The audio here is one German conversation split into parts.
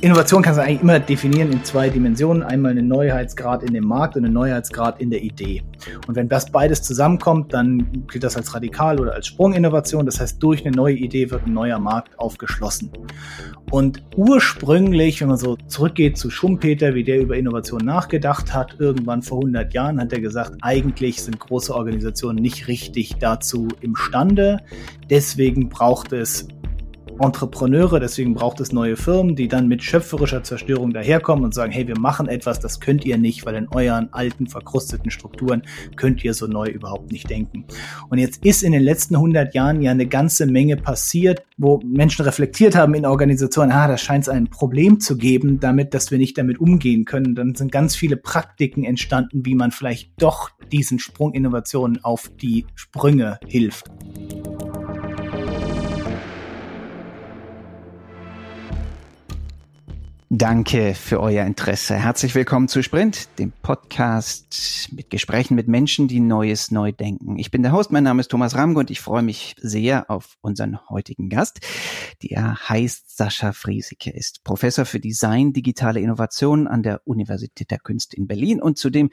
Innovation kannst du eigentlich immer definieren in zwei Dimensionen. Einmal einen Neuheitsgrad in dem Markt und einen Neuheitsgrad in der Idee. Und wenn das beides zusammenkommt, dann gilt das als Radikal oder als Sprunginnovation. Das heißt, durch eine neue Idee wird ein neuer Markt aufgeschlossen. Und ursprünglich, wenn man so zurückgeht zu Schumpeter, wie der über Innovation nachgedacht hat, irgendwann vor 100 Jahren hat er gesagt, eigentlich sind große Organisationen nicht richtig dazu imstande. Deswegen braucht es Entrepreneure, deswegen braucht es neue Firmen, die dann mit schöpferischer Zerstörung daherkommen und sagen, hey, wir machen etwas, das könnt ihr nicht, weil in euren alten, verkrusteten Strukturen könnt ihr so neu überhaupt nicht denken. Und jetzt ist in den letzten 100 Jahren ja eine ganze Menge passiert, wo Menschen reflektiert haben in Organisationen, ah, da scheint es ein Problem zu geben, damit, dass wir nicht damit umgehen können. Dann sind ganz viele Praktiken entstanden, wie man vielleicht doch diesen Sprung Innovationen auf die Sprünge hilft. Danke für euer Interesse. Herzlich willkommen zu Sprint, dem Podcast mit Gesprächen mit Menschen, die Neues neu denken. Ich bin der Host, mein Name ist Thomas Ramge und ich freue mich sehr auf unseren heutigen Gast. Der heißt Sascha Friesike, ist Professor für Design, digitale Innovation an der Universität der Künste in Berlin und zudem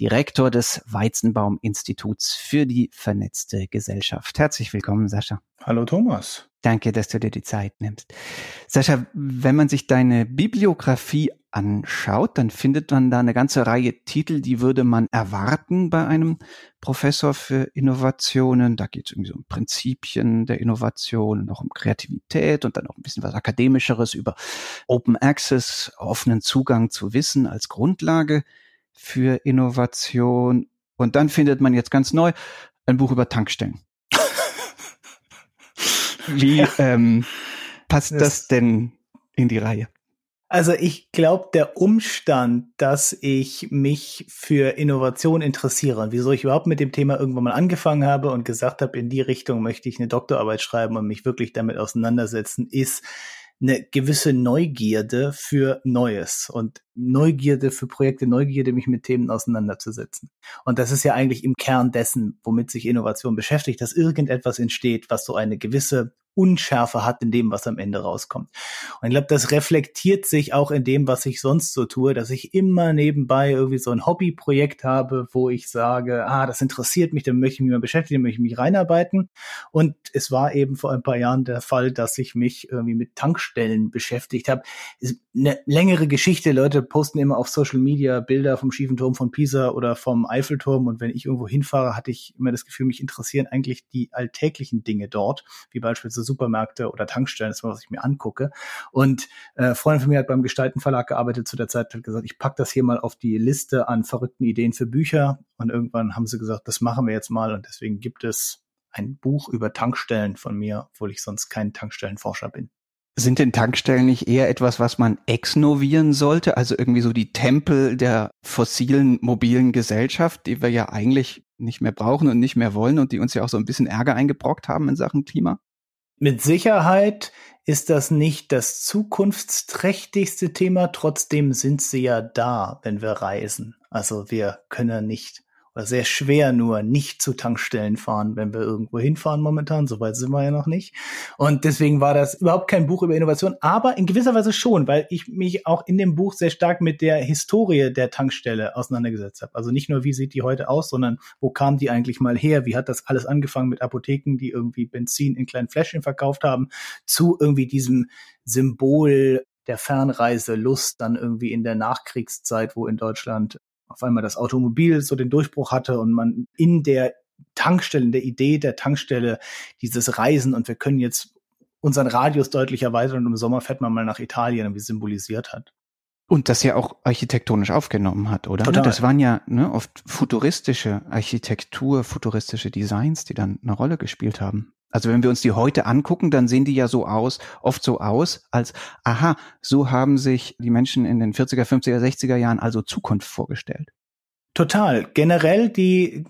Direktor des Weizenbaum Instituts für die vernetzte Gesellschaft. Herzlich willkommen, Sascha. Hallo Thomas. Danke, dass du dir die Zeit nimmst. Sascha, wenn man sich deine Bibliografie anschaut, dann findet man da eine ganze Reihe Titel, die würde man erwarten bei einem Professor für Innovationen. Da geht es irgendwie so um Prinzipien der Innovation auch um Kreativität und dann auch ein bisschen was Akademischeres über Open Access, offenen Zugang zu Wissen als Grundlage für Innovation. Und dann findet man jetzt ganz neu ein Buch über Tankstellen. Wie ja. ähm, passt das, das denn in die Reihe? Also ich glaube, der Umstand, dass ich mich für Innovation interessiere und wieso ich überhaupt mit dem Thema irgendwann mal angefangen habe und gesagt habe, in die Richtung möchte ich eine Doktorarbeit schreiben und mich wirklich damit auseinandersetzen, ist eine gewisse Neugierde für Neues und Neugierde für Projekte, Neugierde, mich mit Themen auseinanderzusetzen. Und das ist ja eigentlich im Kern dessen, womit sich Innovation beschäftigt, dass irgendetwas entsteht, was so eine gewisse Unschärfe hat in dem, was am Ende rauskommt. Und ich glaube, das reflektiert sich auch in dem, was ich sonst so tue, dass ich immer nebenbei irgendwie so ein Hobbyprojekt habe, wo ich sage, ah, das interessiert mich, dann möchte ich mich mal beschäftigen, möchte ich mich reinarbeiten. Und es war eben vor ein paar Jahren der Fall, dass ich mich irgendwie mit Tankstellen beschäftigt habe. Ist eine längere Geschichte. Leute posten immer auf Social Media Bilder vom schiefen Turm von Pisa oder vom Eiffelturm. Und wenn ich irgendwo hinfahre, hatte ich immer das Gefühl, mich interessieren eigentlich die alltäglichen Dinge dort, wie beispielsweise Supermärkte oder Tankstellen, das ist was ich mir angucke. Und äh, Freundin von mir hat beim Gestalten Verlag gearbeitet zu der Zeit, hat gesagt, ich pack das hier mal auf die Liste an verrückten Ideen für Bücher. Und irgendwann haben sie gesagt, das machen wir jetzt mal. Und deswegen gibt es ein Buch über Tankstellen von mir, obwohl ich sonst kein Tankstellenforscher bin. Sind denn Tankstellen nicht eher etwas, was man exnovieren sollte? Also irgendwie so die Tempel der fossilen mobilen Gesellschaft, die wir ja eigentlich nicht mehr brauchen und nicht mehr wollen und die uns ja auch so ein bisschen Ärger eingebrockt haben in Sachen Klima? Mit Sicherheit ist das nicht das zukunftsträchtigste Thema, trotzdem sind sie ja da, wenn wir reisen. Also wir können nicht oder sehr schwer nur nicht zu Tankstellen fahren, wenn wir irgendwo hinfahren momentan. Soweit sind wir ja noch nicht. Und deswegen war das überhaupt kein Buch über Innovation, aber in gewisser Weise schon, weil ich mich auch in dem Buch sehr stark mit der Historie der Tankstelle auseinandergesetzt habe. Also nicht nur, wie sieht die heute aus, sondern wo kam die eigentlich mal her? Wie hat das alles angefangen mit Apotheken, die irgendwie Benzin in kleinen Fläschchen verkauft haben, zu irgendwie diesem Symbol der Fernreiselust dann irgendwie in der Nachkriegszeit, wo in Deutschland auf einmal das Automobil so den Durchbruch hatte und man in der Tankstelle, in der Idee der Tankstelle dieses Reisen und wir können jetzt unseren Radius deutlich erweitern und im Sommer fährt man mal nach Italien, wie symbolisiert hat. Und das ja auch architektonisch aufgenommen hat, oder? Total. Das waren ja ne, oft futuristische Architektur, futuristische Designs, die dann eine Rolle gespielt haben. Also wenn wir uns die heute angucken, dann sehen die ja so aus, oft so aus, als, aha, so haben sich die Menschen in den 40er, 50er, 60er Jahren also Zukunft vorgestellt. Total. Generell die,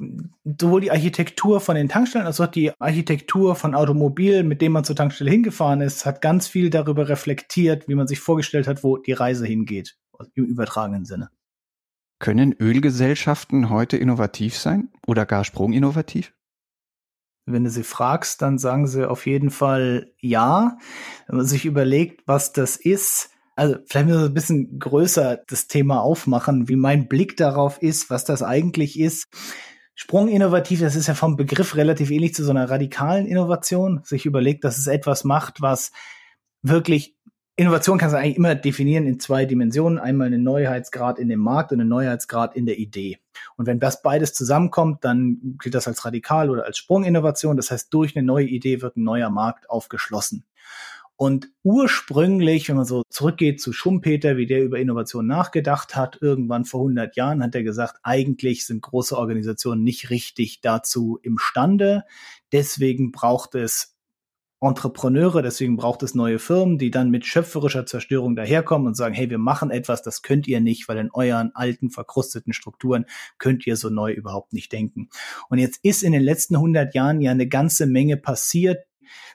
sowohl die Architektur von den Tankstellen als auch die Architektur von Automobilen, mit dem man zur Tankstelle hingefahren ist, hat ganz viel darüber reflektiert, wie man sich vorgestellt hat, wo die Reise hingeht, im übertragenen Sinne. Können Ölgesellschaften heute innovativ sein oder gar sprunginnovativ? Wenn du sie fragst, dann sagen sie auf jeden Fall ja. Wenn man sich überlegt, was das ist, Also vielleicht müssen wir ein bisschen größer das Thema aufmachen, wie mein Blick darauf ist, was das eigentlich ist. Sprung innovativ, das ist ja vom Begriff relativ ähnlich zu so einer radikalen Innovation. Sich überlegt, dass es etwas macht, was wirklich Innovation kannst du eigentlich immer definieren in zwei Dimensionen. Einmal einen Neuheitsgrad in dem Markt und einen Neuheitsgrad in der Idee. Und wenn das beides zusammenkommt, dann gilt das als radikal oder als Sprunginnovation. Das heißt, durch eine neue Idee wird ein neuer Markt aufgeschlossen. Und ursprünglich, wenn man so zurückgeht zu Schumpeter, wie der über Innovation nachgedacht hat, irgendwann vor 100 Jahren hat er gesagt, eigentlich sind große Organisationen nicht richtig dazu imstande. Deswegen braucht es Entrepreneure, deswegen braucht es neue Firmen, die dann mit schöpferischer Zerstörung daherkommen und sagen, hey, wir machen etwas, das könnt ihr nicht, weil in euren alten, verkrusteten Strukturen könnt ihr so neu überhaupt nicht denken. Und jetzt ist in den letzten 100 Jahren ja eine ganze Menge passiert,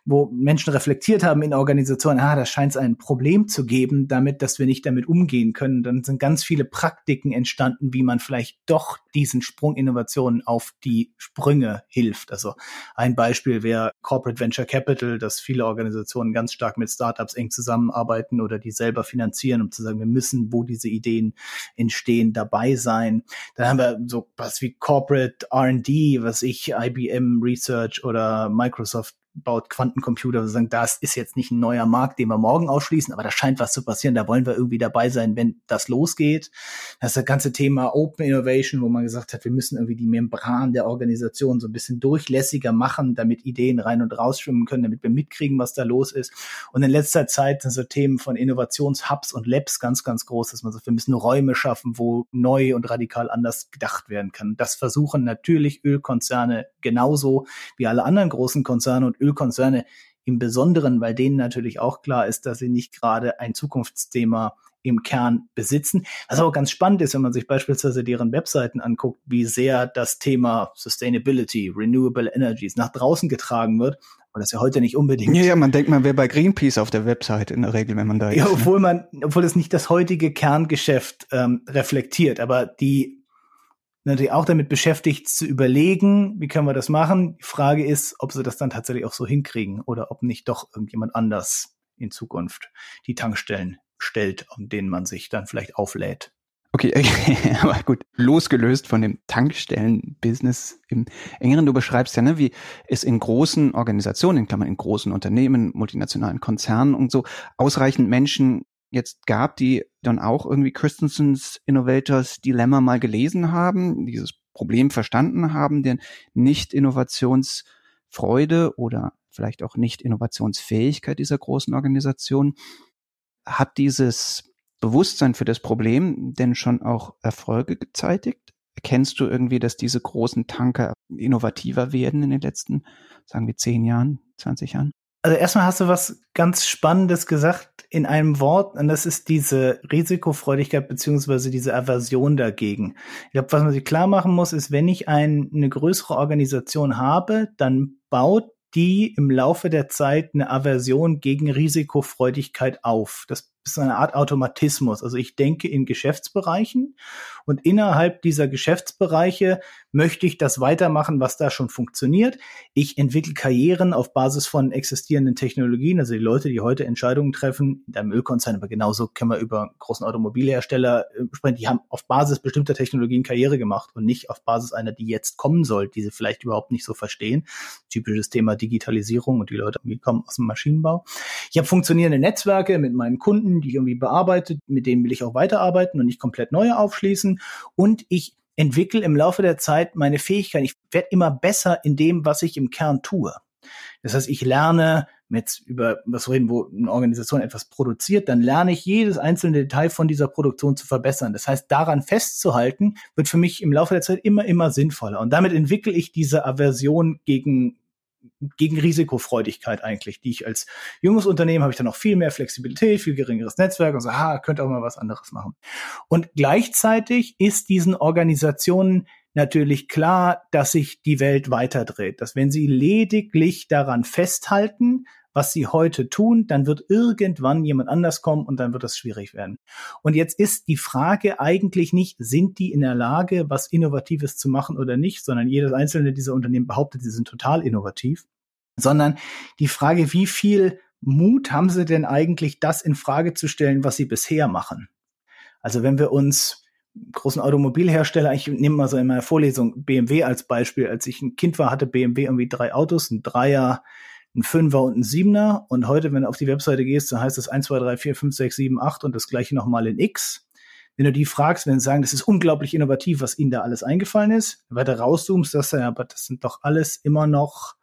wo Menschen reflektiert haben in Organisationen, ah, da scheint es ein Problem zu geben, damit, dass wir nicht damit umgehen können. Dann sind ganz viele Praktiken entstanden, wie man vielleicht doch diesen Sprung Innovationen auf die Sprünge hilft. Also ein Beispiel wäre Corporate Venture Capital, dass viele Organisationen ganz stark mit Startups eng zusammenarbeiten oder die selber finanzieren, um zu sagen, wir müssen, wo diese Ideen entstehen, dabei sein. Dann haben wir so was wie Corporate R&D, was ich IBM Research oder Microsoft baut Quantencomputer, wir sagen, das ist jetzt nicht ein neuer Markt, den wir morgen ausschließen, aber da scheint was zu passieren, da wollen wir irgendwie dabei sein, wenn das losgeht. Das ist das ganze Thema Open Innovation, wo man gesagt hat, wir müssen irgendwie die Membran der Organisation so ein bisschen durchlässiger machen, damit Ideen rein und raus schwimmen können, damit wir mitkriegen, was da los ist. Und in letzter Zeit sind so Themen von Innovationshubs und Labs ganz, ganz groß, dass man sagt, wir müssen Räume schaffen, wo neu und radikal anders gedacht werden kann. Das versuchen natürlich Ölkonzerne genauso wie alle anderen großen Konzerne und Ölkonzerne im Besonderen, weil denen natürlich auch klar ist, dass sie nicht gerade ein Zukunftsthema im Kern besitzen. Was aber ganz spannend ist, wenn man sich beispielsweise deren Webseiten anguckt, wie sehr das Thema Sustainability, Renewable Energies nach draußen getragen wird. Und das ja heute nicht unbedingt. Ja, ja, man denkt, man wäre bei Greenpeace auf der Website in der Regel, wenn man da ist. Ja, obwohl man, obwohl es nicht das heutige Kerngeschäft ähm, reflektiert, aber die natürlich auch damit beschäftigt zu überlegen, wie können wir das machen. Die Frage ist, ob sie das dann tatsächlich auch so hinkriegen oder ob nicht doch irgendjemand anders in Zukunft die Tankstellen stellt, um denen man sich dann vielleicht auflädt. Okay, okay, aber gut, losgelöst von dem Tankstellen-Business im engeren, du beschreibst ja, ne, wie es in großen Organisationen, in Klammern in großen Unternehmen, multinationalen Konzernen und so ausreichend Menschen jetzt gab, die dann auch irgendwie Christensens Innovators Dilemma mal gelesen haben, dieses Problem verstanden haben, denn nicht Innovationsfreude oder vielleicht auch nicht Innovationsfähigkeit dieser großen Organisation hat dieses Bewusstsein für das Problem denn schon auch Erfolge gezeitigt? Erkennst du irgendwie, dass diese großen Tanker innovativer werden in den letzten, sagen wir, zehn Jahren, 20 Jahren? Also erstmal hast du was ganz Spannendes gesagt in einem Wort, und das ist diese Risikofreudigkeit beziehungsweise diese Aversion dagegen. Ich glaube, was man sich klar machen muss, ist, wenn ich ein, eine größere Organisation habe, dann baut die im Laufe der Zeit eine Aversion gegen Risikofreudigkeit auf. Das ist eine Art Automatismus. Also ich denke in Geschäftsbereichen und innerhalb dieser Geschäftsbereiche möchte ich das weitermachen, was da schon funktioniert. Ich entwickle Karrieren auf Basis von existierenden Technologien. Also die Leute, die heute Entscheidungen treffen, in einem Ölkonzern, aber genauso können wir über großen Automobilhersteller äh, sprechen, die haben auf Basis bestimmter Technologien Karriere gemacht und nicht auf Basis einer, die jetzt kommen soll, die sie vielleicht überhaupt nicht so verstehen. Typisches Thema Digitalisierung und die Leute die kommen aus dem Maschinenbau. Ich habe funktionierende Netzwerke mit meinen Kunden Kunden, die ich irgendwie bearbeitet, mit denen will ich auch weiterarbeiten und nicht komplett neue aufschließen. Und ich entwickle im Laufe der Zeit meine Fähigkeiten. Ich werde immer besser in dem, was ich im Kern tue. Das heißt, ich lerne mit über was reden, wo eine Organisation etwas produziert, dann lerne ich jedes einzelne Detail von dieser Produktion zu verbessern. Das heißt, daran festzuhalten, wird für mich im Laufe der Zeit immer, immer sinnvoller. Und damit entwickle ich diese Aversion gegen gegen Risikofreudigkeit eigentlich, die ich als junges Unternehmen habe ich dann noch viel mehr Flexibilität, viel geringeres Netzwerk und so, ah, könnte auch mal was anderes machen. Und gleichzeitig ist diesen Organisationen natürlich klar, dass sich die Welt weiterdreht, dass wenn sie lediglich daran festhalten, was sie heute tun, dann wird irgendwann jemand anders kommen und dann wird das schwierig werden. Und jetzt ist die Frage eigentlich nicht, sind die in der Lage, was Innovatives zu machen oder nicht, sondern jedes einzelne dieser Unternehmen behauptet, sie sind total innovativ, sondern die Frage, wie viel Mut haben sie denn eigentlich, das in Frage zu stellen, was sie bisher machen? Also wenn wir uns großen Automobilhersteller, ich nehme mal so in meiner Vorlesung BMW als Beispiel, als ich ein Kind war, hatte BMW irgendwie drei Autos, ein Dreier, ein Fünfer und ein Siebener. Und heute, wenn du auf die Webseite gehst, dann heißt es 1, 2, 3, 4, 5, 6, 7, 8 und das gleiche nochmal in X. Wenn du die fragst, wenn sie sagen, das ist unglaublich innovativ, was ihnen da alles eingefallen ist, weiter rauszoomst, das ja, aber das sind doch alles immer noch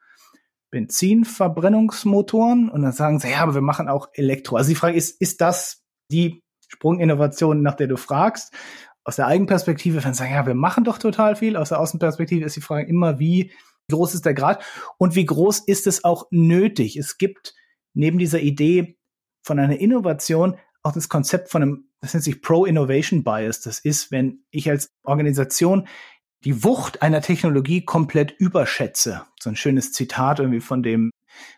Benzinverbrennungsmotoren und dann sagen sie, ja, aber wir machen auch Elektro. Also die Frage ist, ist das die Sprunginnovation, nach der du fragst? Aus der Eigenperspektive, wenn sie sagen, ja, wir machen doch total viel. Aus der Außenperspektive ist die Frage immer, wie groß ist der Grad und wie groß ist es auch nötig? Es gibt neben dieser Idee von einer Innovation auch das Konzept von einem, das nennt sich Pro-Innovation Bias. Das ist, wenn ich als Organisation die Wucht einer Technologie komplett überschätze. So ein schönes Zitat irgendwie von dem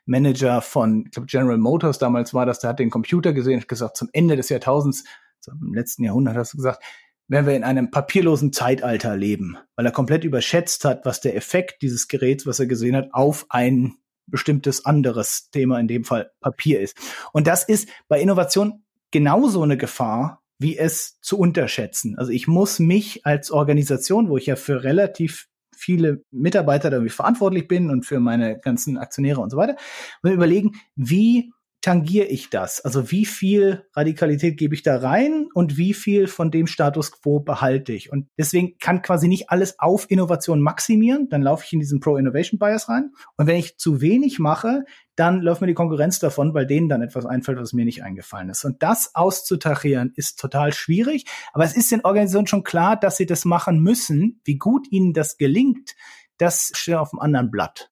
Manager von, ich glaube, General Motors damals war das, der hat den Computer gesehen und gesagt, zum Ende des Jahrtausends, so im letzten Jahrhundert hast du gesagt, werden wir in einem papierlosen Zeitalter leben, weil er komplett überschätzt hat, was der Effekt dieses Geräts, was er gesehen hat, auf ein bestimmtes anderes Thema, in dem Fall Papier ist. Und das ist bei Innovation genauso eine Gefahr, wie es zu unterschätzen. Also ich muss mich als Organisation, wo ich ja für relativ viele Mitarbeiter irgendwie verantwortlich bin und für meine ganzen Aktionäre und so weiter, überlegen, wie tangiere ich das? Also wie viel Radikalität gebe ich da rein und wie viel von dem Status quo behalte ich? Und deswegen kann quasi nicht alles auf Innovation maximieren. Dann laufe ich in diesen Pro-Innovation Bias rein. Und wenn ich zu wenig mache, dann läuft mir die Konkurrenz davon, weil denen dann etwas einfällt, was mir nicht eingefallen ist. Und das auszutarieren ist total schwierig. Aber es ist den Organisationen schon klar, dass sie das machen müssen. Wie gut ihnen das gelingt, das steht auf einem anderen Blatt.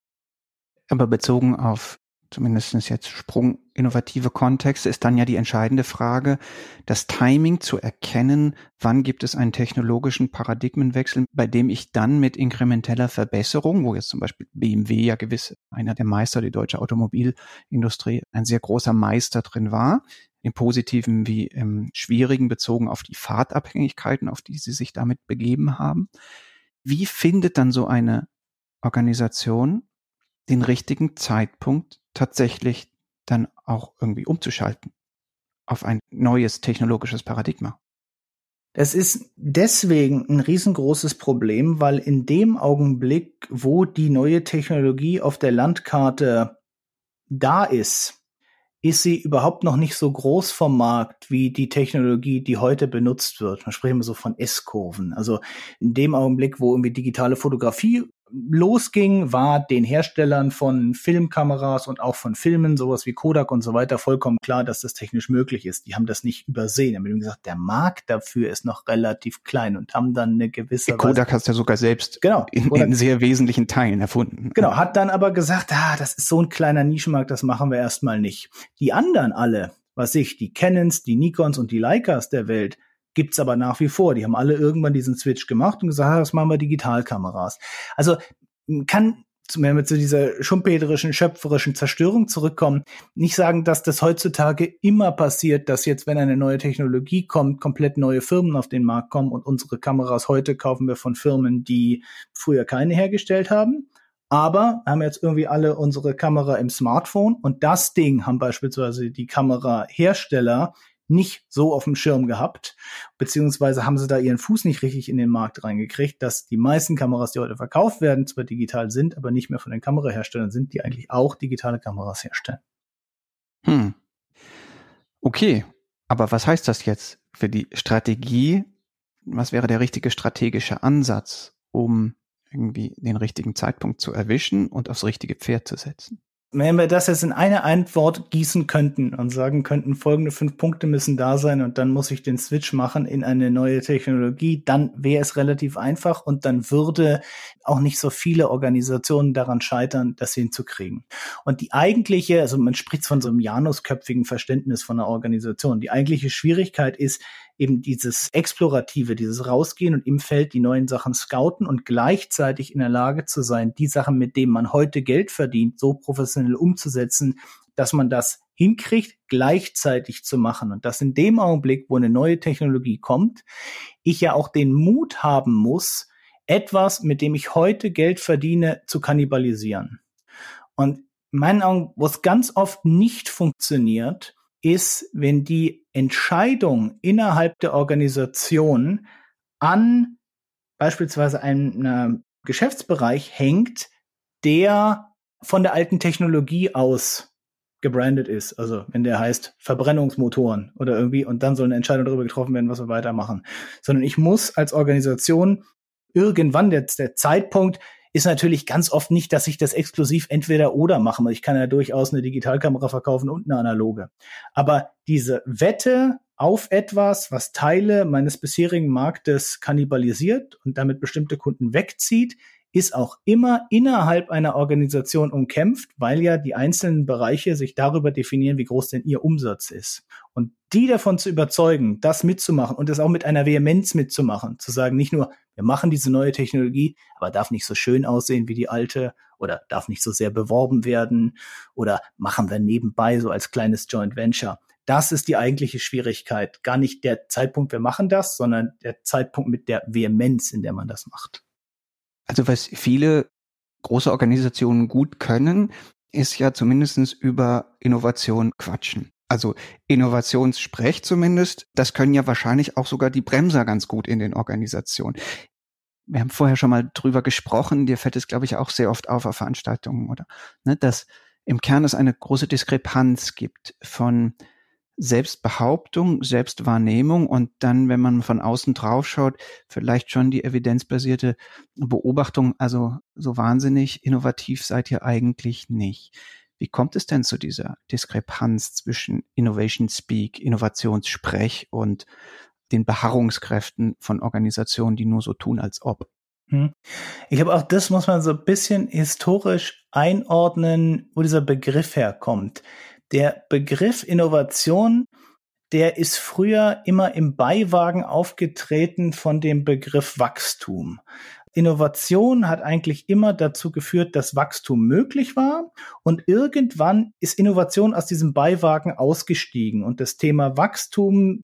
Aber bezogen auf zumindest jetzt Sprung innovative Kontexte, ist dann ja die entscheidende Frage, das Timing zu erkennen, wann gibt es einen technologischen Paradigmenwechsel, bei dem ich dann mit inkrementeller Verbesserung, wo jetzt zum Beispiel BMW ja gewiss einer der Meister, die deutsche Automobilindustrie, ein sehr großer Meister drin war, im positiven wie im schwierigen bezogen auf die Fahrtabhängigkeiten, auf die sie sich damit begeben haben. Wie findet dann so eine Organisation den richtigen Zeitpunkt tatsächlich dann auch irgendwie umzuschalten auf ein neues technologisches Paradigma. Es ist deswegen ein riesengroßes Problem, weil in dem Augenblick, wo die neue Technologie auf der Landkarte da ist, ist sie überhaupt noch nicht so groß vom Markt wie die Technologie, die heute benutzt wird. Man spricht immer so von S-Kurven. Also in dem Augenblick, wo irgendwie digitale Fotografie losging, war den Herstellern von Filmkameras und auch von Filmen, sowas wie Kodak und so weiter, vollkommen klar, dass das technisch möglich ist. Die haben das nicht übersehen. Die haben gesagt, der Markt dafür ist noch relativ klein und haben dann eine gewisse. Kodak hast ja sogar selbst genau, in, in, sehr wesentlichen Teilen erfunden. Genau, hat dann aber gesagt, ah, das ist so ein kleiner Nischenmarkt, das machen wir erstmal nicht. Die anderen alle, was ich, die Canons, die Nikons und die Leicas der Welt, gibt's aber nach wie vor. Die haben alle irgendwann diesen Switch gemacht und gesagt, das machen wir Digitalkameras. Also kann wenn wir zu dieser schumpeterischen, schöpferischen Zerstörung zurückkommen, nicht sagen, dass das heutzutage immer passiert, dass jetzt, wenn eine neue Technologie kommt, komplett neue Firmen auf den Markt kommen und unsere Kameras heute kaufen wir von Firmen, die früher keine hergestellt haben. Aber haben jetzt irgendwie alle unsere Kamera im Smartphone und das Ding haben beispielsweise die Kamerahersteller nicht so auf dem Schirm gehabt, beziehungsweise haben sie da ihren Fuß nicht richtig in den Markt reingekriegt, dass die meisten Kameras, die heute verkauft werden, zwar digital sind, aber nicht mehr von den Kameraherstellern sind, die eigentlich auch digitale Kameras herstellen. Hm. Okay, aber was heißt das jetzt für die Strategie? Was wäre der richtige strategische Ansatz, um irgendwie den richtigen Zeitpunkt zu erwischen und aufs richtige Pferd zu setzen? Wenn wir das jetzt in eine Antwort gießen könnten und sagen könnten, folgende fünf Punkte müssen da sein und dann muss ich den Switch machen in eine neue Technologie, dann wäre es relativ einfach und dann würde auch nicht so viele Organisationen daran scheitern, das hinzukriegen. Und die eigentliche, also man spricht von so einem janusköpfigen Verständnis von einer Organisation, die eigentliche Schwierigkeit ist, eben dieses Explorative, dieses Rausgehen und im Feld die neuen Sachen scouten und gleichzeitig in der Lage zu sein, die Sachen, mit denen man heute Geld verdient, so professionell umzusetzen, dass man das hinkriegt, gleichzeitig zu machen. Und dass in dem Augenblick, wo eine neue Technologie kommt, ich ja auch den Mut haben muss, etwas, mit dem ich heute Geld verdiene, zu kannibalisieren. Und in meinen Augen, wo es ganz oft nicht funktioniert, ist, wenn die Entscheidung innerhalb der Organisation an beispielsweise einem Geschäftsbereich hängt, der von der alten Technologie aus gebrandet ist. Also wenn der heißt Verbrennungsmotoren oder irgendwie und dann soll eine Entscheidung darüber getroffen werden, was wir weitermachen. Sondern ich muss als Organisation irgendwann der, der Zeitpunkt ist natürlich ganz oft nicht, dass ich das exklusiv entweder oder mache. Ich kann ja durchaus eine Digitalkamera verkaufen und eine analoge. Aber diese Wette auf etwas, was Teile meines bisherigen Marktes kannibalisiert und damit bestimmte Kunden wegzieht, ist auch immer innerhalb einer Organisation umkämpft, weil ja die einzelnen Bereiche sich darüber definieren, wie groß denn ihr Umsatz ist. Und die davon zu überzeugen, das mitzumachen und das auch mit einer Vehemenz mitzumachen, zu sagen, nicht nur, wir machen diese neue Technologie, aber darf nicht so schön aussehen wie die alte oder darf nicht so sehr beworben werden oder machen wir nebenbei so als kleines Joint Venture. Das ist die eigentliche Schwierigkeit. Gar nicht der Zeitpunkt, wir machen das, sondern der Zeitpunkt mit der Vehemenz, in der man das macht. Also was viele große Organisationen gut können, ist ja zumindestens über Innovation quatschen. Also Innovationssprech zumindest, das können ja wahrscheinlich auch sogar die Bremser ganz gut in den Organisationen. Wir haben vorher schon mal drüber gesprochen, dir fällt es, glaube ich, auch sehr oft auf auf Veranstaltungen, oder? Ne, dass im Kern es eine große Diskrepanz gibt von Selbstbehauptung, Selbstwahrnehmung und dann, wenn man von außen drauf schaut, vielleicht schon die evidenzbasierte Beobachtung, also so wahnsinnig innovativ seid ihr eigentlich nicht. Wie kommt es denn zu dieser Diskrepanz zwischen Innovation Speak, Innovationssprech und den Beharrungskräften von Organisationen, die nur so tun, als ob? Hm. Ich glaube, auch das muss man so ein bisschen historisch einordnen, wo dieser Begriff herkommt. Der Begriff Innovation, der ist früher immer im Beiwagen aufgetreten von dem Begriff Wachstum. Innovation hat eigentlich immer dazu geführt, dass Wachstum möglich war und irgendwann ist Innovation aus diesem Beiwagen ausgestiegen und das Thema Wachstum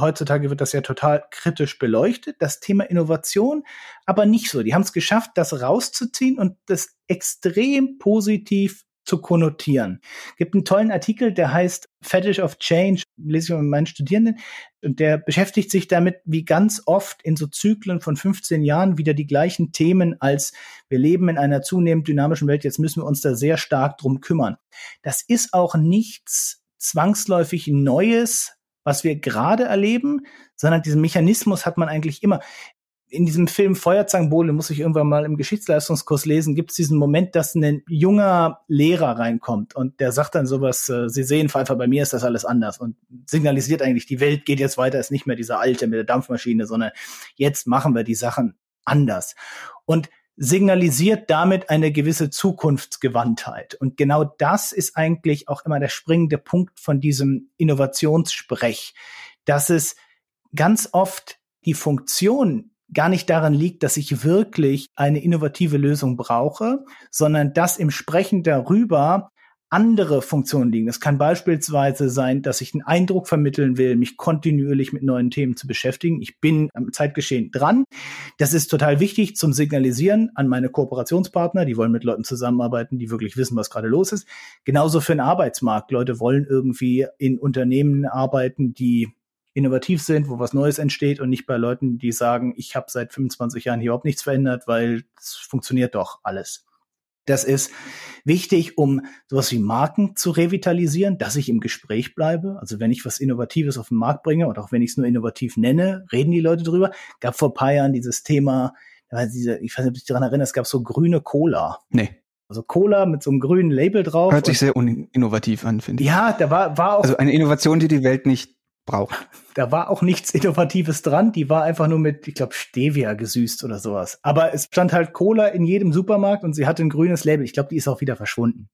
heutzutage wird das ja total kritisch beleuchtet, das Thema Innovation, aber nicht so. Die haben es geschafft, das rauszuziehen und das extrem positiv zu konnotieren. Gibt einen tollen Artikel, der heißt Fetish of Change, lese ich mit meinen Studierenden, und der beschäftigt sich damit, wie ganz oft in so Zyklen von 15 Jahren wieder die gleichen Themen als wir leben in einer zunehmend dynamischen Welt, jetzt müssen wir uns da sehr stark drum kümmern. Das ist auch nichts zwangsläufig Neues, was wir gerade erleben, sondern diesen Mechanismus hat man eigentlich immer in diesem Film Feuerzangenbowle, muss ich irgendwann mal im Geschichtsleistungskurs lesen, gibt es diesen Moment, dass ein junger Lehrer reinkommt und der sagt dann sowas, äh, Sie sehen, Pfeiffer, bei mir ist das alles anders und signalisiert eigentlich, die Welt geht jetzt weiter, ist nicht mehr dieser alte mit der Dampfmaschine, sondern jetzt machen wir die Sachen anders. Und signalisiert damit eine gewisse Zukunftsgewandtheit. Und genau das ist eigentlich auch immer der springende Punkt von diesem Innovationssprech, dass es ganz oft die Funktion gar nicht daran liegt, dass ich wirklich eine innovative Lösung brauche, sondern dass im Sprechen darüber andere Funktionen liegen. Es kann beispielsweise sein, dass ich einen Eindruck vermitteln will, mich kontinuierlich mit neuen Themen zu beschäftigen. Ich bin am Zeitgeschehen dran. Das ist total wichtig zum Signalisieren an meine Kooperationspartner. Die wollen mit Leuten zusammenarbeiten, die wirklich wissen, was gerade los ist. Genauso für den Arbeitsmarkt. Leute wollen irgendwie in Unternehmen arbeiten, die innovativ sind, wo was Neues entsteht und nicht bei Leuten, die sagen, ich habe seit 25 Jahren hier überhaupt nichts verändert, weil es funktioniert doch alles. Das ist wichtig, um sowas wie Marken zu revitalisieren, dass ich im Gespräch bleibe. Also wenn ich was Innovatives auf den Markt bringe und auch wenn ich es nur innovativ nenne, reden die Leute drüber. Gab vor paar Jahren dieses Thema, ich weiß nicht, ob du dich daran erinnerst, es gab so grüne Cola. Nee. Also Cola mit so einem grünen Label drauf. Hört sich sehr uninnovativ an, finde ich. Ja, da war, war auch. Also eine Innovation, die die Welt nicht braucht. Da war auch nichts Innovatives dran. Die war einfach nur mit, ich glaube, Stevia gesüßt oder sowas. Aber es stand halt Cola in jedem Supermarkt und sie hatte ein grünes Label. Ich glaube, die ist auch wieder verschwunden.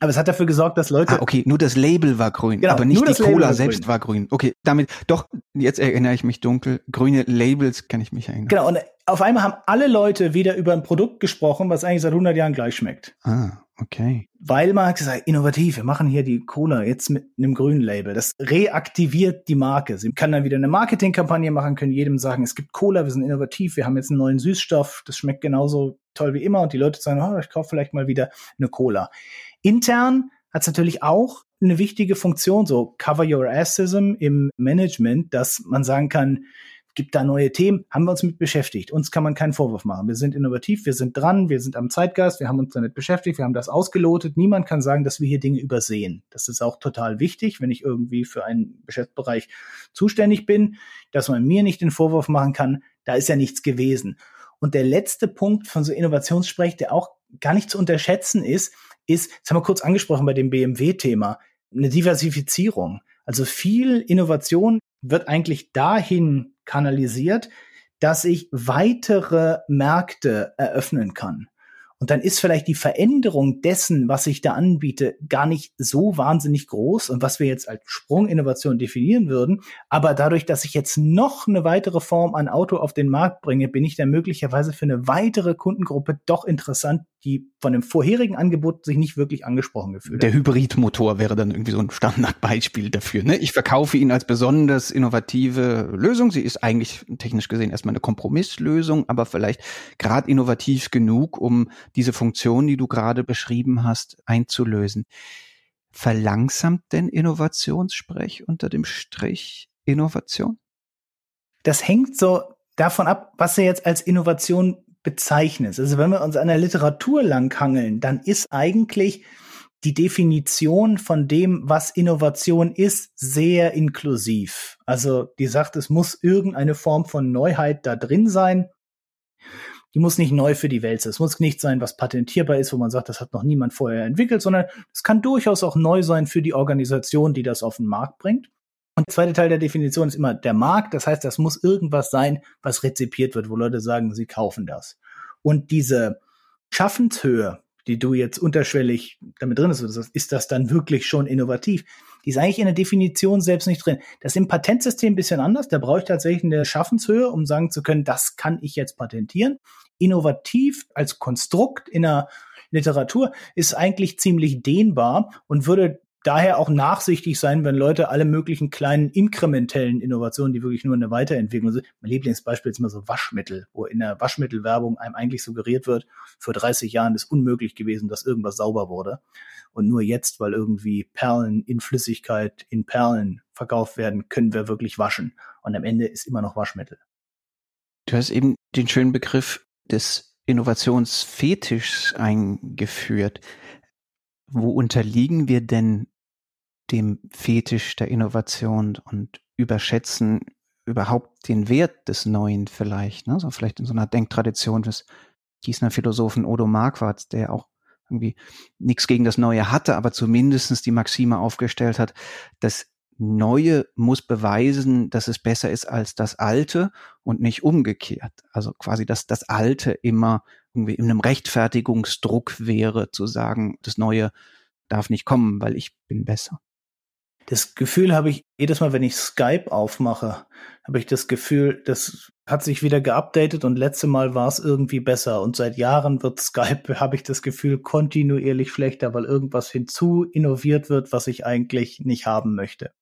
Aber es hat dafür gesorgt, dass Leute. Ah, okay, nur das Label war grün, genau, aber nicht die Cola war selbst war grün. Okay, damit, doch, jetzt erinnere ich mich dunkel. Grüne Labels kann ich mich erinnern. Genau, und auf einmal haben alle Leute wieder über ein Produkt gesprochen, was eigentlich seit 100 Jahren gleich schmeckt. Ah, okay. Weil man hat gesagt, innovativ, wir machen hier die Cola jetzt mit einem grünen Label. Das reaktiviert die Marke. Sie kann dann wieder eine Marketingkampagne machen, können jedem sagen, es gibt Cola, wir sind innovativ, wir haben jetzt einen neuen Süßstoff, das schmeckt genauso toll wie immer und die Leute sagen, oh, ich kaufe vielleicht mal wieder eine Cola. Intern hat es natürlich auch eine wichtige Funktion, so Cover Your Assism im Management, dass man sagen kann, gibt da neue Themen, haben wir uns mit beschäftigt. Uns kann man keinen Vorwurf machen. Wir sind innovativ, wir sind dran, wir sind am Zeitgeist, wir haben uns damit beschäftigt, wir haben das ausgelotet. Niemand kann sagen, dass wir hier Dinge übersehen. Das ist auch total wichtig, wenn ich irgendwie für einen Geschäftsbereich zuständig bin, dass man mir nicht den Vorwurf machen kann, da ist ja nichts gewesen. Und der letzte Punkt von so Innovationssprech, der auch gar nicht zu unterschätzen ist, ist, das haben wir kurz angesprochen bei dem BMW-Thema, eine Diversifizierung. Also viel Innovation wird eigentlich dahin kanalisiert, dass ich weitere Märkte eröffnen kann. Und dann ist vielleicht die Veränderung dessen, was ich da anbiete, gar nicht so wahnsinnig groß und was wir jetzt als Sprunginnovation definieren würden. Aber dadurch, dass ich jetzt noch eine weitere Form an Auto auf den Markt bringe, bin ich dann möglicherweise für eine weitere Kundengruppe doch interessant, die von dem vorherigen Angebot sich nicht wirklich angesprochen gefühlt Der Hybridmotor wäre dann irgendwie so ein Standardbeispiel dafür. Ne? Ich verkaufe ihn als besonders innovative Lösung. Sie ist eigentlich technisch gesehen erstmal eine Kompromisslösung, aber vielleicht gerade innovativ genug, um diese Funktion, die du gerade beschrieben hast, einzulösen. Verlangsamt denn Innovationssprech unter dem Strich Innovation? Das hängt so davon ab, was du jetzt als Innovation bezeichnest. Also wenn wir uns an der Literatur langhangeln, dann ist eigentlich die Definition von dem, was Innovation ist, sehr inklusiv. Also die sagt, es muss irgendeine Form von Neuheit da drin sein. Die muss nicht neu für die Welt sein. Es muss nicht sein, was patentierbar ist, wo man sagt, das hat noch niemand vorher entwickelt, sondern es kann durchaus auch neu sein für die Organisation, die das auf den Markt bringt. Und der zweite Teil der Definition ist immer der Markt. Das heißt, das muss irgendwas sein, was rezipiert wird, wo Leute sagen, sie kaufen das. Und diese Schaffenshöhe, die du jetzt unterschwellig damit drin ist, ist das dann wirklich schon innovativ? Die ist eigentlich in der Definition selbst nicht drin. Das ist im Patentsystem ein bisschen anders. Da brauche ich tatsächlich eine Schaffenshöhe, um sagen zu können, das kann ich jetzt patentieren. Innovativ als Konstrukt in der Literatur ist eigentlich ziemlich dehnbar und würde daher auch nachsichtig sein, wenn Leute alle möglichen kleinen inkrementellen Innovationen, die wirklich nur eine Weiterentwicklung sind. Mein Lieblingsbeispiel ist immer so Waschmittel, wo in der Waschmittelwerbung einem eigentlich suggeriert wird, vor 30 Jahren ist unmöglich gewesen, dass irgendwas sauber wurde. Und nur jetzt, weil irgendwie Perlen in Flüssigkeit in Perlen verkauft werden, können wir wirklich waschen. Und am Ende ist immer noch Waschmittel. Du hast eben den schönen Begriff des Innovationsfetischs eingeführt. Wo unterliegen wir denn dem Fetisch der Innovation und überschätzen überhaupt den Wert des Neuen vielleicht, ne? So vielleicht in so einer Denktradition des Gießener Philosophen Odo Marquardt, der auch irgendwie nichts gegen das Neue hatte, aber zumindestens die Maxime aufgestellt hat, das Neue muss beweisen, dass es besser ist als das Alte und nicht umgekehrt. Also quasi, dass das Alte immer irgendwie in einem Rechtfertigungsdruck wäre, zu sagen, das Neue darf nicht kommen, weil ich bin besser. Das Gefühl habe ich jedes Mal, wenn ich Skype aufmache, habe ich das Gefühl, das hat sich wieder geupdatet und letzte Mal war es irgendwie besser. Und seit Jahren wird Skype, habe ich das Gefühl, kontinuierlich schlechter, weil irgendwas hinzu innoviert wird, was ich eigentlich nicht haben möchte.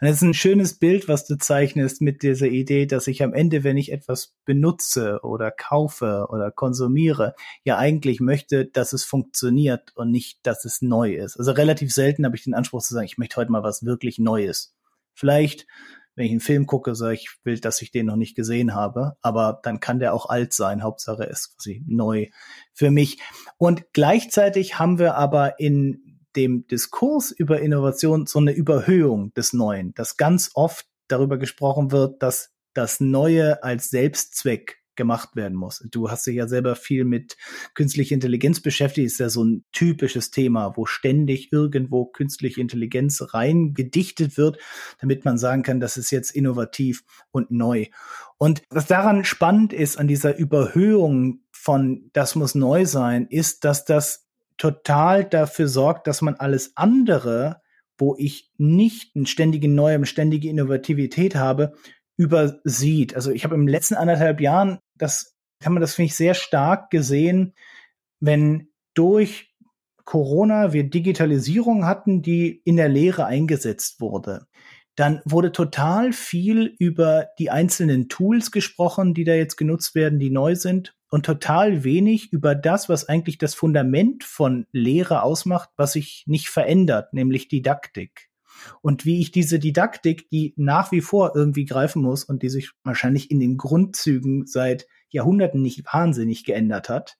Und das ist ein schönes Bild, was du zeichnest mit dieser Idee, dass ich am Ende, wenn ich etwas benutze oder kaufe oder konsumiere, ja eigentlich möchte, dass es funktioniert und nicht, dass es neu ist. Also relativ selten habe ich den Anspruch zu sagen, ich möchte heute mal was wirklich Neues. Vielleicht wenn ich einen Film gucke, sage ich, will, dass ich den noch nicht gesehen habe, aber dann kann der auch alt sein. Hauptsache ist quasi neu für mich. Und gleichzeitig haben wir aber in dem Diskurs über Innovation so eine Überhöhung des Neuen, dass ganz oft darüber gesprochen wird, dass das Neue als Selbstzweck gemacht werden muss. Du hast dich ja selber viel mit künstlicher Intelligenz beschäftigt, ist ja so ein typisches Thema, wo ständig irgendwo künstliche Intelligenz reingedichtet wird, damit man sagen kann, das ist jetzt innovativ und neu. Und was daran spannend ist an dieser Überhöhung von das muss neu sein, ist, dass das total dafür sorgt, dass man alles andere, wo ich nicht eine ständige Neue, ständige Innovativität habe, übersieht. Also ich habe im letzten anderthalb Jahren, das kann man das finde ich sehr stark gesehen, wenn durch Corona wir Digitalisierung hatten, die in der Lehre eingesetzt wurde. Dann wurde total viel über die einzelnen Tools gesprochen, die da jetzt genutzt werden, die neu sind. und total wenig über das, was eigentlich das Fundament von Lehre ausmacht, was sich nicht verändert, nämlich Didaktik. Und wie ich diese Didaktik, die nach wie vor irgendwie greifen muss und die sich wahrscheinlich in den Grundzügen seit Jahrhunderten nicht wahnsinnig geändert hat,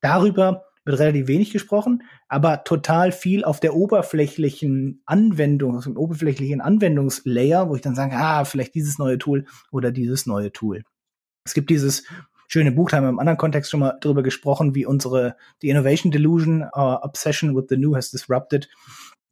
darüber wird relativ wenig gesprochen, aber total viel auf der oberflächlichen Anwendung, auf dem oberflächlichen Anwendungslayer, wo ich dann sage, ah, vielleicht dieses neue Tool oder dieses neue Tool. Es gibt dieses schöne Buch, da haben wir im anderen Kontext schon mal drüber gesprochen, wie unsere The Innovation Delusion, Our Obsession with the New has Disrupted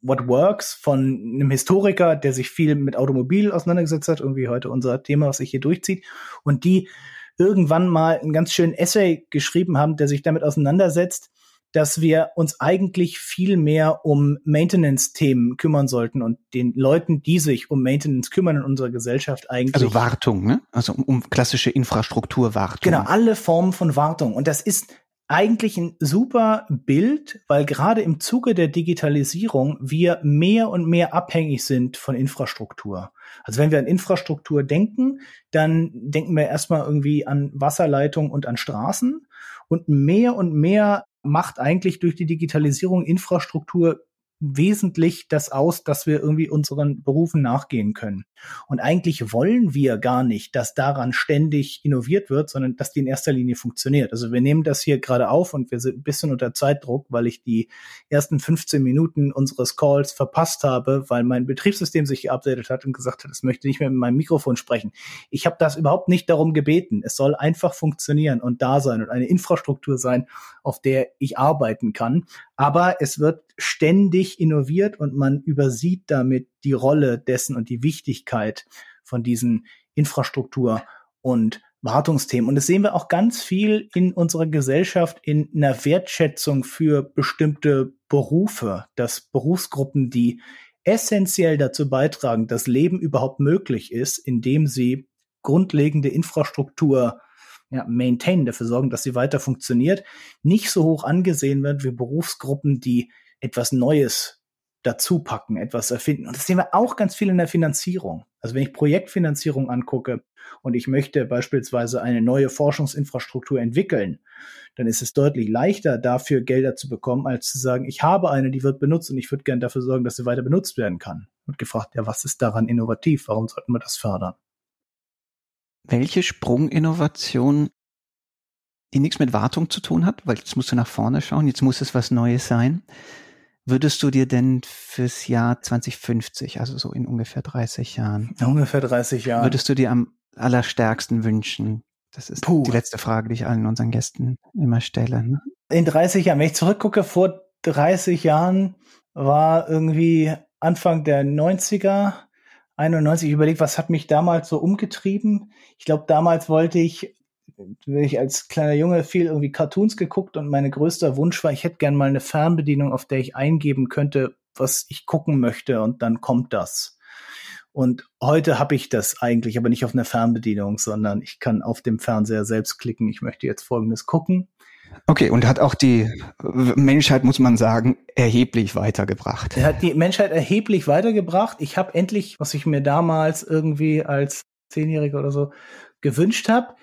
What Works von einem Historiker, der sich viel mit Automobil auseinandergesetzt hat, irgendwie heute unser Thema, was sich hier durchzieht, und die irgendwann mal einen ganz schönen Essay geschrieben haben, der sich damit auseinandersetzt, dass wir uns eigentlich viel mehr um Maintenance-Themen kümmern sollten und den Leuten, die sich um Maintenance kümmern in unserer Gesellschaft eigentlich. Also Wartung, ne? Also um, um klassische Infrastrukturwartung. Genau, alle Formen von Wartung. Und das ist eigentlich ein super Bild, weil gerade im Zuge der Digitalisierung wir mehr und mehr abhängig sind von Infrastruktur. Also wenn wir an Infrastruktur denken, dann denken wir erstmal irgendwie an Wasserleitung und an Straßen. Und mehr und mehr macht eigentlich durch die Digitalisierung Infrastruktur wesentlich das aus, dass wir irgendwie unseren Berufen nachgehen können. Und eigentlich wollen wir gar nicht, dass daran ständig innoviert wird, sondern dass die in erster Linie funktioniert. Also wir nehmen das hier gerade auf und wir sind ein bisschen unter Zeitdruck, weil ich die ersten 15 Minuten unseres Calls verpasst habe, weil mein Betriebssystem sich geupdatet hat und gesagt hat, es möchte nicht mehr mit meinem Mikrofon sprechen. Ich habe das überhaupt nicht darum gebeten. Es soll einfach funktionieren und da sein und eine Infrastruktur sein, auf der ich arbeiten kann. Aber es wird ständig innoviert und man übersieht damit die Rolle dessen und die Wichtigkeit von diesen Infrastruktur- und Wartungsthemen. Und das sehen wir auch ganz viel in unserer Gesellschaft in einer Wertschätzung für bestimmte Berufe, dass Berufsgruppen, die essentiell dazu beitragen, dass Leben überhaupt möglich ist, indem sie grundlegende Infrastruktur ja, maintain, dafür sorgen, dass sie weiter funktioniert, nicht so hoch angesehen wird wie Berufsgruppen, die etwas Neues dazu packen, etwas erfinden. Und das sehen wir auch ganz viel in der Finanzierung. Also wenn ich Projektfinanzierung angucke und ich möchte beispielsweise eine neue Forschungsinfrastruktur entwickeln, dann ist es deutlich leichter, dafür Gelder zu bekommen, als zu sagen, ich habe eine, die wird benutzt und ich würde gerne dafür sorgen, dass sie weiter benutzt werden kann. Und gefragt, ja, was ist daran innovativ? Warum sollten wir das fördern? Welche Sprunginnovation, die nichts mit Wartung zu tun hat, weil jetzt musst du nach vorne schauen, jetzt muss es was Neues sein, würdest du dir denn fürs Jahr 2050, also so in ungefähr 30 Jahren, ungefähr 30 Jahren, würdest du dir am allerstärksten wünschen? Das ist Puh. die letzte Frage, die ich allen unseren Gästen immer stelle. Ne? In 30 Jahren, wenn ich zurückgucke, vor 30 Jahren war irgendwie Anfang der 90er, 91, ich überlege, was hat mich damals so umgetrieben? Ich glaube, damals wollte ich ich als kleiner Junge viel irgendwie Cartoons geguckt und mein größter Wunsch war, ich hätte gern mal eine Fernbedienung, auf der ich eingeben könnte, was ich gucken möchte und dann kommt das. Und heute habe ich das eigentlich, aber nicht auf einer Fernbedienung, sondern ich kann auf dem Fernseher selbst klicken, ich möchte jetzt Folgendes gucken. Okay, und hat auch die Menschheit, muss man sagen, erheblich weitergebracht. Er hat die Menschheit erheblich weitergebracht. Ich habe endlich, was ich mir damals irgendwie als Zehnjähriger oder so gewünscht habe,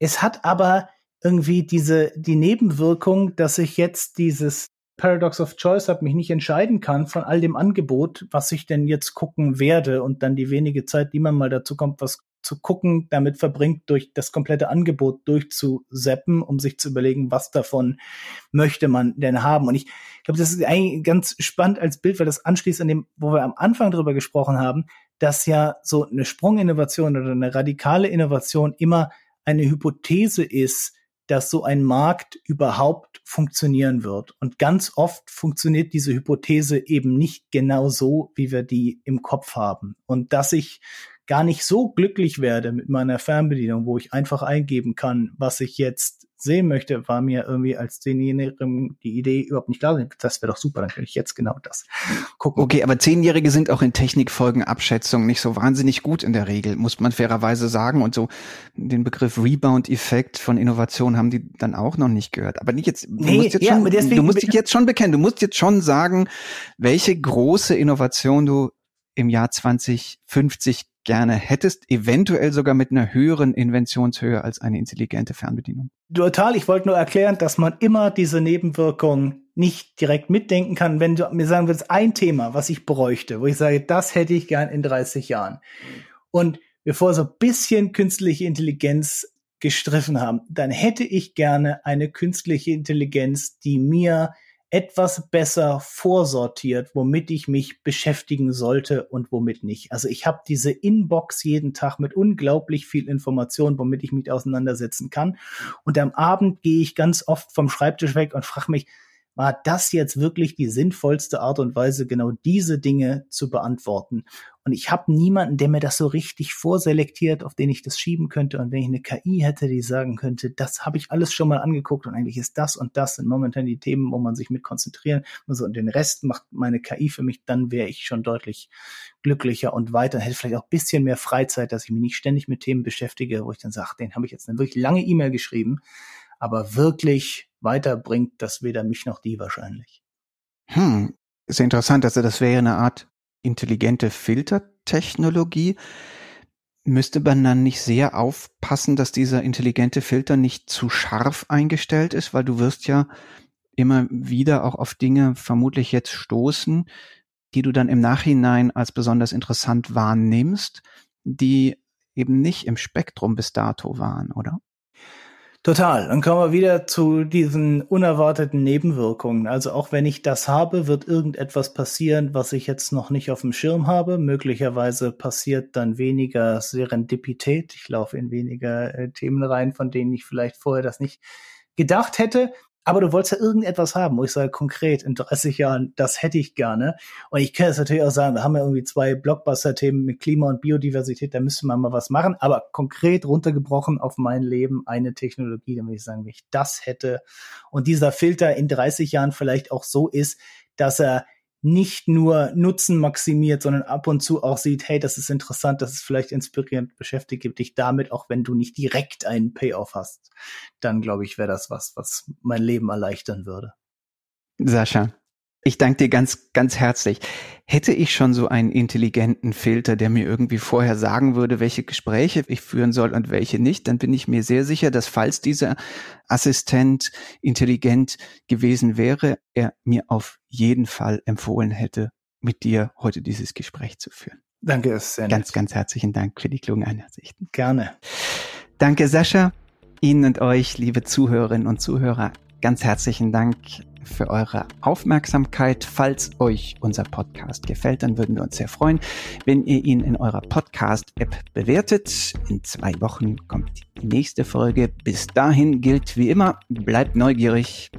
es hat aber irgendwie diese, die Nebenwirkung, dass ich jetzt dieses Paradox of Choice habe, mich nicht entscheiden kann von all dem Angebot, was ich denn jetzt gucken werde und dann die wenige Zeit, die man mal dazu kommt, was zu gucken, damit verbringt, durch das komplette Angebot durchzuseppen, um sich zu überlegen, was davon möchte man denn haben. Und ich glaube, das ist eigentlich ganz spannend als Bild, weil das anschließt an dem, wo wir am Anfang drüber gesprochen haben, dass ja so eine Sprunginnovation oder eine radikale Innovation immer eine Hypothese ist, dass so ein Markt überhaupt funktionieren wird. Und ganz oft funktioniert diese Hypothese eben nicht genau so, wie wir die im Kopf haben. Und dass ich gar nicht so glücklich werde mit meiner Fernbedienung, wo ich einfach eingeben kann, was ich jetzt sehen möchte, war mir irgendwie als Zehnjährigen die Idee überhaupt nicht klar. Das wäre doch super, dann könnte ich jetzt genau das gucken. Okay, aber Zehnjährige sind auch in Technikfolgenabschätzung nicht so wahnsinnig gut in der Regel, muss man fairerweise sagen. Und so den Begriff Rebound-Effekt von Innovation haben die dann auch noch nicht gehört. Aber nicht jetzt, du nee, musst, jetzt ja, schon, du musst dich jetzt schon bekennen, du musst jetzt schon sagen, welche große Innovation du im Jahr 2050 gerne hättest, eventuell sogar mit einer höheren Inventionshöhe als eine intelligente Fernbedienung. Total, ich wollte nur erklären, dass man immer diese Nebenwirkungen nicht direkt mitdenken kann. Wenn du mir sagen würdest, ein Thema, was ich bräuchte, wo ich sage, das hätte ich gern in 30 Jahren. Und bevor so ein bisschen künstliche Intelligenz gestriffen haben, dann hätte ich gerne eine künstliche Intelligenz, die mir etwas besser vorsortiert, womit ich mich beschäftigen sollte und womit nicht. Also ich habe diese Inbox jeden Tag mit unglaublich viel Information, womit ich mich auseinandersetzen kann. Und am Abend gehe ich ganz oft vom Schreibtisch weg und frage mich, war das jetzt wirklich die sinnvollste Art und Weise, genau diese Dinge zu beantworten? Und ich habe niemanden, der mir das so richtig vorselektiert, auf den ich das schieben könnte. Und wenn ich eine KI hätte, die sagen könnte, das habe ich alles schon mal angeguckt und eigentlich ist das und das sind momentan die Themen, wo man sich mit konzentrieren muss und den Rest macht meine KI für mich, dann wäre ich schon deutlich glücklicher und weiter, hätte vielleicht auch ein bisschen mehr Freizeit, dass ich mich nicht ständig mit Themen beschäftige, wo ich dann sage, den habe ich jetzt eine wirklich lange E-Mail geschrieben, aber wirklich weiterbringt das weder mich noch die wahrscheinlich. Hm, ist interessant. Also das wäre eine Art intelligente Filtertechnologie. Müsste man dann nicht sehr aufpassen, dass dieser intelligente Filter nicht zu scharf eingestellt ist, weil du wirst ja immer wieder auch auf Dinge vermutlich jetzt stoßen, die du dann im Nachhinein als besonders interessant wahrnimmst, die eben nicht im Spektrum bis dato waren, oder? Total. Dann kommen wir wieder zu diesen unerwarteten Nebenwirkungen. Also auch wenn ich das habe, wird irgendetwas passieren, was ich jetzt noch nicht auf dem Schirm habe. Möglicherweise passiert dann weniger Serendipität. Ich laufe in weniger äh, Themen rein, von denen ich vielleicht vorher das nicht gedacht hätte aber du wolltest ja irgendetwas haben, wo ich sage, konkret, in 30 Jahren, das hätte ich gerne. Und ich kann jetzt natürlich auch sagen, wir haben ja irgendwie zwei Blockbuster-Themen mit Klima und Biodiversität, da müsste man mal was machen. Aber konkret runtergebrochen auf mein Leben eine Technologie, dann würde ich sagen, wenn ich das hätte und dieser Filter in 30 Jahren vielleicht auch so ist, dass er nicht nur Nutzen maximiert, sondern ab und zu auch sieht, hey, das ist interessant, das ist vielleicht inspirierend, beschäftige dich damit, auch wenn du nicht direkt einen Payoff hast. Dann glaube ich, wäre das was, was mein Leben erleichtern würde. Sascha, ich danke dir ganz, ganz herzlich. Hätte ich schon so einen intelligenten Filter, der mir irgendwie vorher sagen würde, welche Gespräche ich führen soll und welche nicht, dann bin ich mir sehr sicher, dass falls dieser Assistent intelligent gewesen wäre, er mir auf jeden Fall empfohlen hätte, mit dir heute dieses Gespräch zu führen. Danke, ist sehr Ganz, ganz herzlichen Dank für die klugen Einsichten. Gerne. Danke, Sascha. Ihnen und euch, liebe Zuhörerinnen und Zuhörer, ganz herzlichen Dank für eure Aufmerksamkeit. Falls euch unser Podcast gefällt, dann würden wir uns sehr freuen, wenn ihr ihn in eurer Podcast-App bewertet. In zwei Wochen kommt die nächste Folge. Bis dahin gilt wie immer, bleibt neugierig